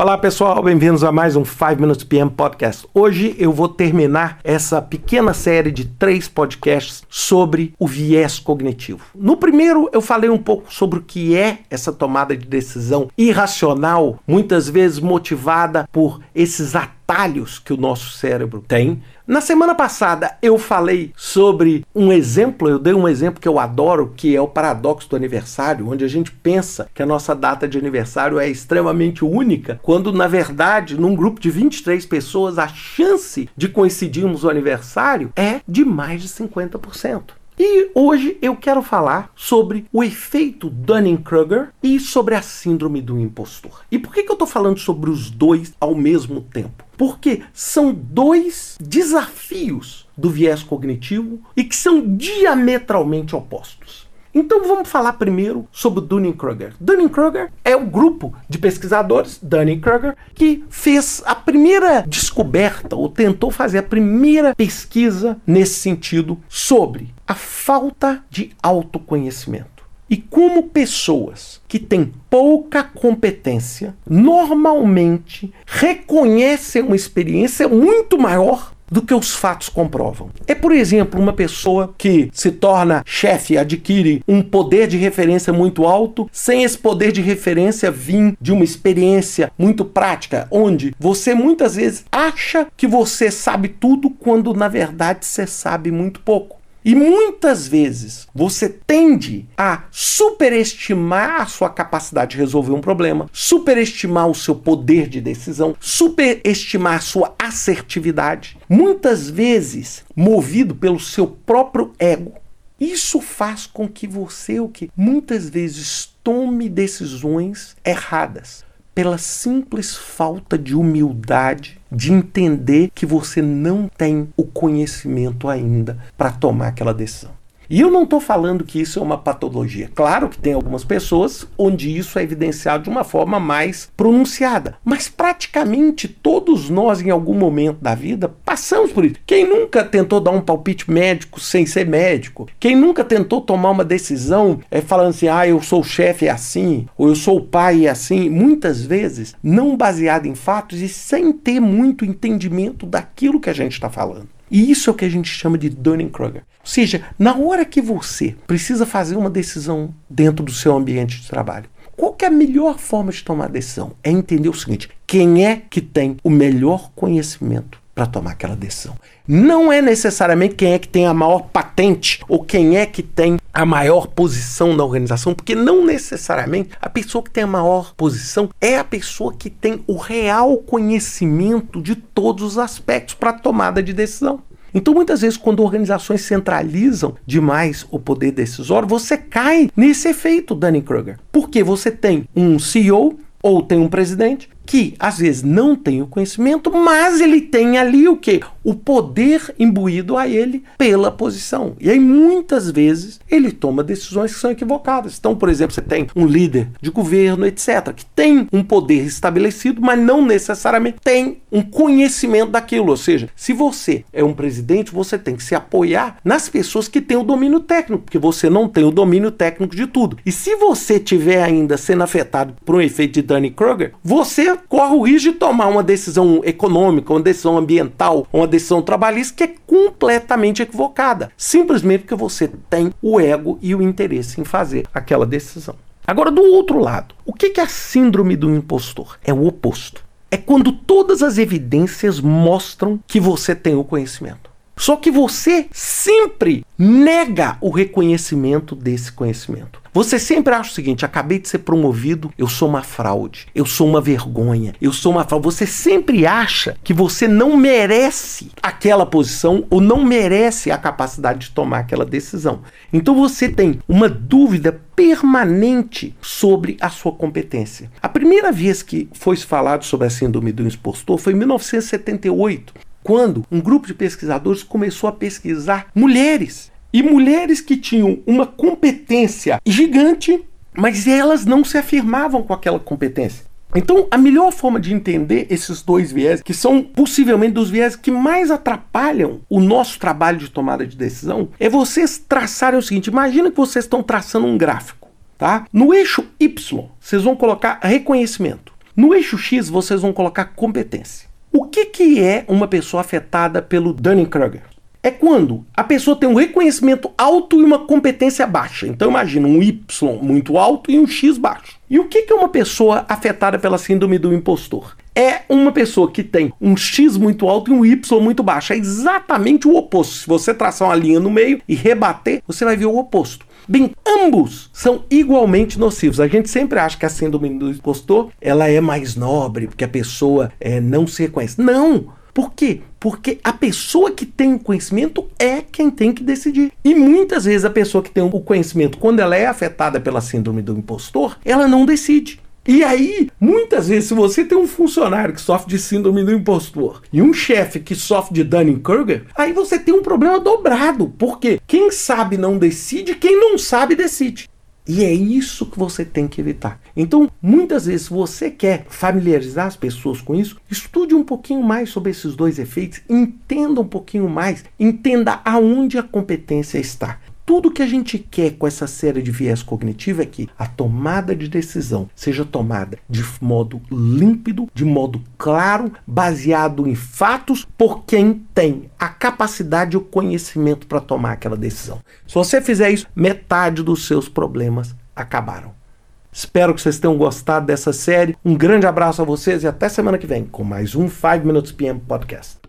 Olá pessoal, bem-vindos a mais um 5 Minutes PM Podcast. Hoje eu vou terminar essa pequena série de três podcasts sobre o viés cognitivo. No primeiro eu falei um pouco sobre o que é essa tomada de decisão irracional, muitas vezes motivada por esses atalhos que o nosso cérebro tem. Na semana passada eu falei sobre um exemplo, eu dei um exemplo que eu adoro, que é o paradoxo do aniversário, onde a gente pensa que a nossa data de aniversário é extremamente única, quando na verdade, num grupo de 23 pessoas, a chance de coincidirmos o aniversário é de mais de 50%. E hoje eu quero falar sobre o efeito Dunning-Kruger e sobre a síndrome do impostor. E por que, que eu estou falando sobre os dois ao mesmo tempo? Porque são dois desafios do viés cognitivo e que são diametralmente opostos. Então vamos falar primeiro sobre Dunning-Kruger. Dunning-Kruger é o grupo de pesquisadores, Dunning-Kruger, que fez a primeira descoberta ou tentou fazer a primeira pesquisa nesse sentido sobre a falta de autoconhecimento. E como pessoas que têm pouca competência normalmente reconhecem uma experiência muito maior do que os fatos comprovam. É, por exemplo, uma pessoa que se torna chefe, adquire um poder de referência muito alto, sem esse poder de referência vir de uma experiência muito prática, onde você muitas vezes acha que você sabe tudo quando na verdade você sabe muito pouco. E muitas vezes você tende a superestimar a sua capacidade de resolver um problema, superestimar o seu poder de decisão, superestimar a sua assertividade, muitas vezes movido pelo seu próprio ego. Isso faz com que você o que muitas vezes tome decisões erradas pela simples falta de humildade de entender que você não tem o conhecimento ainda para tomar aquela decisão. E eu não estou falando que isso é uma patologia. Claro que tem algumas pessoas onde isso é evidenciado de uma forma mais pronunciada. Mas praticamente todos nós, em algum momento da vida, passamos por isso. Quem nunca tentou dar um palpite médico sem ser médico? Quem nunca tentou tomar uma decisão é, falando assim, ah, eu sou o chefe é assim, ou eu sou o pai é assim? Muitas vezes não baseado em fatos e sem ter muito entendimento daquilo que a gente está falando. E isso é o que a gente chama de Dunning-Kruger. Ou seja, na hora que você precisa fazer uma decisão dentro do seu ambiente de trabalho, qual é a melhor forma de tomar decisão? É entender o seguinte: quem é que tem o melhor conhecimento para tomar aquela decisão? Não é necessariamente quem é que tem a maior patente ou quem é que tem a maior posição na organização, porque não necessariamente a pessoa que tem a maior posição é a pessoa que tem o real conhecimento de todos os aspectos para tomada de decisão. Então, muitas vezes, quando organizações centralizam demais o poder decisório, você cai nesse efeito Dunning-Kruger. Porque você tem um CEO ou tem um presidente que às vezes não tem o conhecimento, mas ele tem ali o que? O poder imbuído a ele pela posição. E aí muitas vezes ele toma decisões que são equivocadas. Então, por exemplo, você tem um líder de governo, etc., que tem um poder estabelecido, mas não necessariamente tem um conhecimento daquilo. Ou seja, se você é um presidente, você tem que se apoiar nas pessoas que têm o domínio técnico, porque você não tem o domínio técnico de tudo. E se você tiver ainda sendo afetado por um efeito de Dunning-Kruger, você corre o risco de tomar uma decisão econômica, uma decisão ambiental, uma decisão trabalhista que é completamente equivocada, simplesmente porque você tem o ego e o interesse em fazer aquela decisão. Agora, do outro lado, o que é a síndrome do impostor? É o oposto. É quando todas as evidências mostram que você tem o conhecimento. Só que você sempre nega o reconhecimento desse conhecimento. Você sempre acha o seguinte: acabei de ser promovido, eu sou uma fraude, eu sou uma vergonha, eu sou uma fraude. Você sempre acha que você não merece aquela posição ou não merece a capacidade de tomar aquela decisão. Então você tem uma dúvida permanente sobre a sua competência. A primeira vez que foi falado sobre a síndrome do impostor foi em 1978, quando um grupo de pesquisadores começou a pesquisar mulheres e mulheres que tinham uma competência gigante, mas elas não se afirmavam com aquela competência. Então, a melhor forma de entender esses dois viés, que são possivelmente dos viés que mais atrapalham o nosso trabalho de tomada de decisão, é vocês traçarem o seguinte: imagina que vocês estão traçando um gráfico, tá? No eixo Y, vocês vão colocar reconhecimento. No eixo X, vocês vão colocar competência. Que, que é uma pessoa afetada pelo Dunning-Kruger? É quando a pessoa tem um reconhecimento alto e uma competência baixa. Então imagina um Y muito alto e um X baixo. E o que, que é uma pessoa afetada pela síndrome do impostor? É uma pessoa que tem um X muito alto e um Y muito baixo. É exatamente o oposto. Se você traçar uma linha no meio e rebater, você vai ver o oposto. Bem, ambos são igualmente nocivos. A gente sempre acha que a síndrome do impostor ela é mais nobre, porque a pessoa é, não se reconhece. Não! Por quê? Porque a pessoa que tem o conhecimento é quem tem que decidir. E muitas vezes a pessoa que tem o conhecimento, quando ela é afetada pela síndrome do impostor, ela não decide. E aí, muitas vezes, se você tem um funcionário que sofre de síndrome do impostor e um chefe que sofre de Dunning-Kruger, aí você tem um problema dobrado. Porque quem sabe não decide, quem não sabe decide. E é isso que você tem que evitar. Então, muitas vezes, se você quer familiarizar as pessoas com isso, estude um pouquinho mais sobre esses dois efeitos, entenda um pouquinho mais, entenda aonde a competência está tudo que a gente quer com essa série de viés cognitivo é que a tomada de decisão seja tomada de modo límpido, de modo claro, baseado em fatos por quem tem a capacidade e o conhecimento para tomar aquela decisão. Se você fizer isso, metade dos seus problemas acabaram. Espero que vocês tenham gostado dessa série. Um grande abraço a vocês e até semana que vem com mais um 5 Minutes PM Podcast.